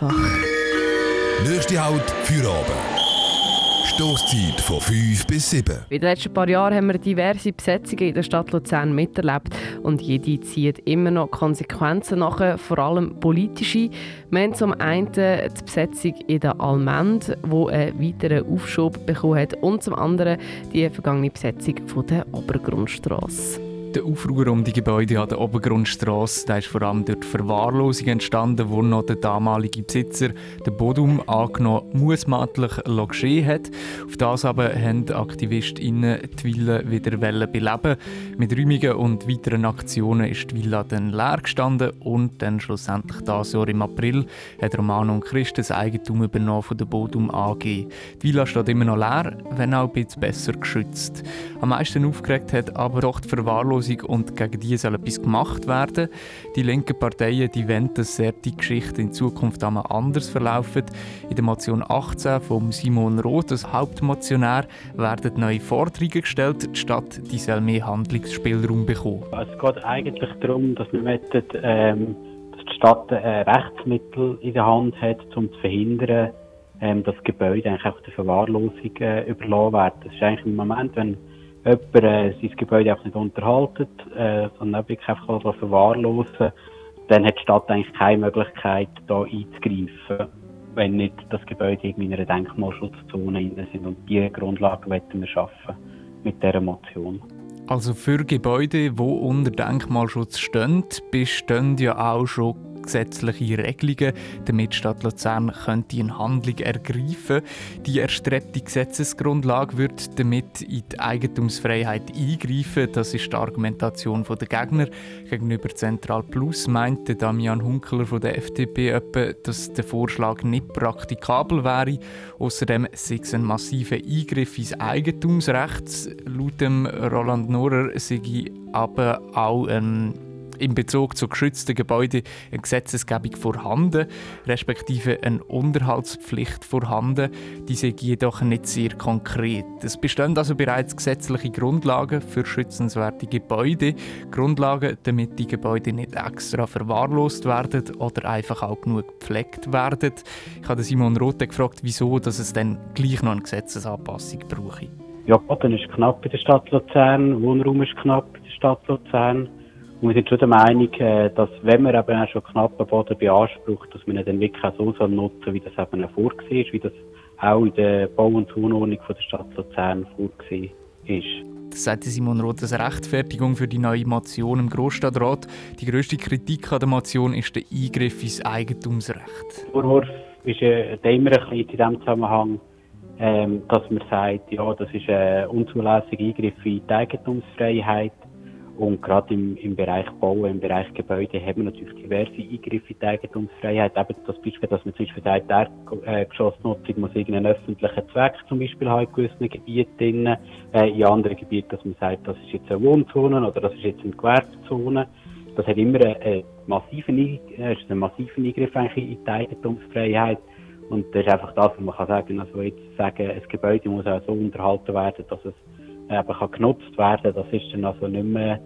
Nächste Halt für oben. Stoßzeit von 5 bis 7. In den letzten paar Jahren haben wir diverse Besetzungen in der Stadt Luzern miterlebt und jede zieht immer noch Konsequenzen nach, vor allem politische. Wir haben zum einen die Besetzung in der Almend, die einen weiteren Aufschub bekommen hat und zum anderen die vergangene Besetzung von der Obergrundstrasse. Der Aufruhr um die Gebäude an der Obergrundstrasse ist vor allem durch die Verwahrlosung entstanden, wo noch der damalige Besitzer den Bodum angenommen mutmaßlich geschehen hat. Auf das aber haben AktivistInnen die Villa wieder beleben Mit Räumungen und weiteren Aktionen ist die Villa dann leer gestanden und dann schlussendlich das Jahr im April hat Romano und Christ das Eigentum übernommen von der Bodum AG. Die Villa steht immer noch leer, wenn auch ein bisschen besser geschützt. Am meisten aufgeregt hat aber doch die Verwahrlosung Verwahrlosung und gegen die soll etwas gemacht werden. Die linken Parteien die wollen, dass die Geschichte in Zukunft einmal anders verlaufen. In der Motion 18 von Simon Roth als Hauptmotionär werden neue Forderungen gestellt. Die Stadt die soll mehr Handlungsspielraum bekommen. Es geht eigentlich darum, dass wir möchten, ähm, dass die Stadt ein Rechtsmittel in der Hand hat, um zu verhindern, ähm, dass Gebäude eigentlich auch der Verwahrlosung äh, überlassen werden. Das ist eigentlich im Moment, wenn jemand äh, sein Gebäude auch nicht unterhalten, äh, sondern wirklich einfach verwahrlosen, dann hat die Stadt eigentlich keine Möglichkeit, da einzugreifen, wenn nicht das Gebäude in einer Denkmalschutzzone drin sind. Und diese Grundlage wollen wir schaffen mit dieser Motion. Also für Gebäude, die unter Denkmalschutz stehen, bestehen ja auch schon gesetzliche Regelungen, damit die Stadt Luzern könnte eine Handlung ergreifen Die erstrebte Gesetzesgrundlage wird damit in die Eigentumsfreiheit eingreifen. Das ist die Argumentation der Gegner. Gegenüber Zentral Plus meinte Damian Hunkeler von der FDP dass der Vorschlag nicht praktikabel wäre. Außerdem sei es ein massiver Eingriff ins Eigentumsrecht. Laut dem Roland Norer sei aber auch ein in Bezug zu geschützten Gebäuden eine Gesetzesgebung vorhanden, respektive eine Unterhaltspflicht vorhanden. Diese sei jedoch nicht sehr konkret. Es bestehen also bereits gesetzliche Grundlagen für schützenswerte Gebäude, Grundlagen, damit die Gebäude nicht extra verwahrlost werden oder einfach auch genug gepflegt werden. Ich habe Simon Rote gefragt, wieso dass es dann gleich noch eine Gesetzesanpassung brauche. Ja, Boden ist knapp in der Stadt Luzern, Wohnraum ist knapp in der Stadt Luzern. Und wir sind schon der Meinung, äh, dass wenn man eben auch schon knappen Boden beansprucht, dass man ihn dann wirklich auch so soll nutzen wie das eben vorgesehen ist, wie das auch in der Bau- und Zonordnung der Stadt Luzern vorgesehen ist. Das sagte Simon Roth als Rechtfertigung für die neue Motion im Großstadtrat. Die grösste Kritik an der Motion ist der Eingriff ins Eigentumsrecht. Vorwurf ist äh, immer ein bisschen in diesem Zusammenhang, ähm, dass man sagt, ja, das ist ein unzulässiger Eingriff in die Eigentumsfreiheit. Und gerade im, im Bereich Bau, im Bereich Gebäude haben wir natürlich diverse Eingriffe in die Eigentumsfreiheit. Eben das Beispiel, dass man zum Beispiel sagt, der äh, Geschossnutzung muss irgendeinen öffentlichen Zweck zum Beispiel haben in gewissen Gebieten. Äh, in anderen Gebieten, dass man sagt, das ist jetzt eine Wohnzone oder das ist jetzt eine Gewerbezone. Das hat immer einen, massiven, äh, einen massiven Eingriff eigentlich in die Eigentumsfreiheit. Und das ist einfach das, was man kann sagen. Also jetzt sagen, ein Gebäude muss auch so unterhalten werden, dass es eben kann genutzt werden, das ist dann also nicht mehr,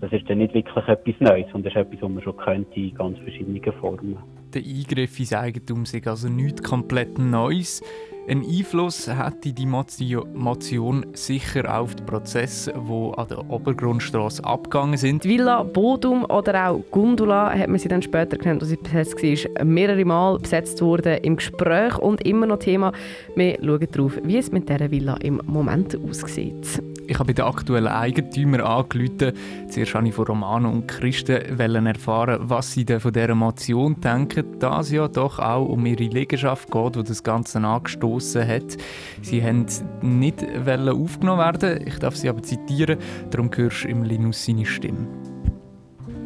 das ist dann nicht wirklich etwas Neues, sondern ist etwas, was man schon könnte in ganz verschiedenen Formen. Der Eingriff ins Eigentum ist also nichts komplett Neues. Ein Einfluss hätte die Motion sicher auf die Prozesse, die an der Obergrundstraße abgegangen sind. Villa Bodum oder auch Gundula hat man sie dann später genannt, als sie besetzt war, mehrere Mal besetzt wurde im Gespräch und immer noch Thema. Wir schauen darauf, wie es mit dieser Villa im Moment aussieht. Ich habe bei den aktuellen Eigentümern angerufen. Zuerst wollte ich von Romano und Christen erfahren, was sie von dieser Motion denken, da es ja doch auch um ihre Liegenschaft geht, die das Ganze angestoßen hat. Sie haben nicht aufgenommen werden ich darf sie aber zitieren, darum hörst du im Linus seine Stimme.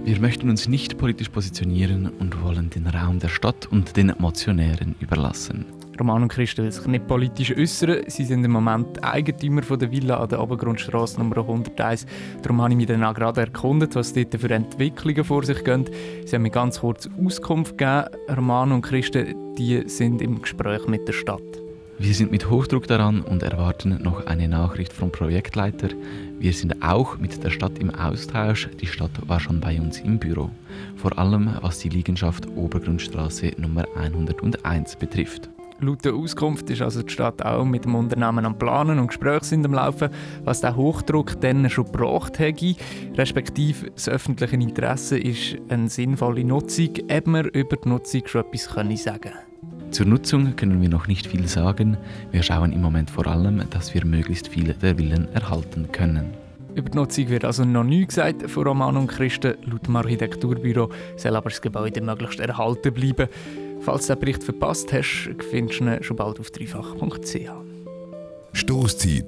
Wir möchten uns nicht politisch positionieren und wollen den Raum der Stadt und den Motionären überlassen. Roman und Christen will sich nicht politisch äußern. Sie sind im Moment Eigentümer von der Villa an der Obergrundstraße Nummer 101. Darum habe ich mich dann auch gerade erkundet, was dort für Entwicklungen vor sich gehen. Sie haben mir ganz kurz Auskunft gegeben. Roman und Christen die sind im Gespräch mit der Stadt. Wir sind mit Hochdruck daran und erwarten noch eine Nachricht vom Projektleiter. Wir sind auch mit der Stadt im Austausch. Die Stadt war schon bei uns im Büro. Vor allem was die Liegenschaft Obergrundstraße Nummer 101 betrifft. Laut der Auskunft ist also die Stadt auch mit dem Unternehmen am Planen und Gespräche sind am Laufen, was der Hochdruck dann schon gebracht hätte. Respektive das öffentliche Interesse ist eine sinnvolle Nutzung, eben wir über die Nutzung schon etwas sagen können. Zur Nutzung können wir noch nicht viel sagen. Wir schauen im Moment vor allem, dass wir möglichst viele der Villen erhalten können. Über die Nutzung wird also noch nichts gesagt von Roman und Christen. Laut dem Architekturbüro soll aber das Gebäude möglichst erhalten bleiben. Falls du den Bericht verpasst hast, findest du ihn schon bald auf dreifach.ch. Stoßzeit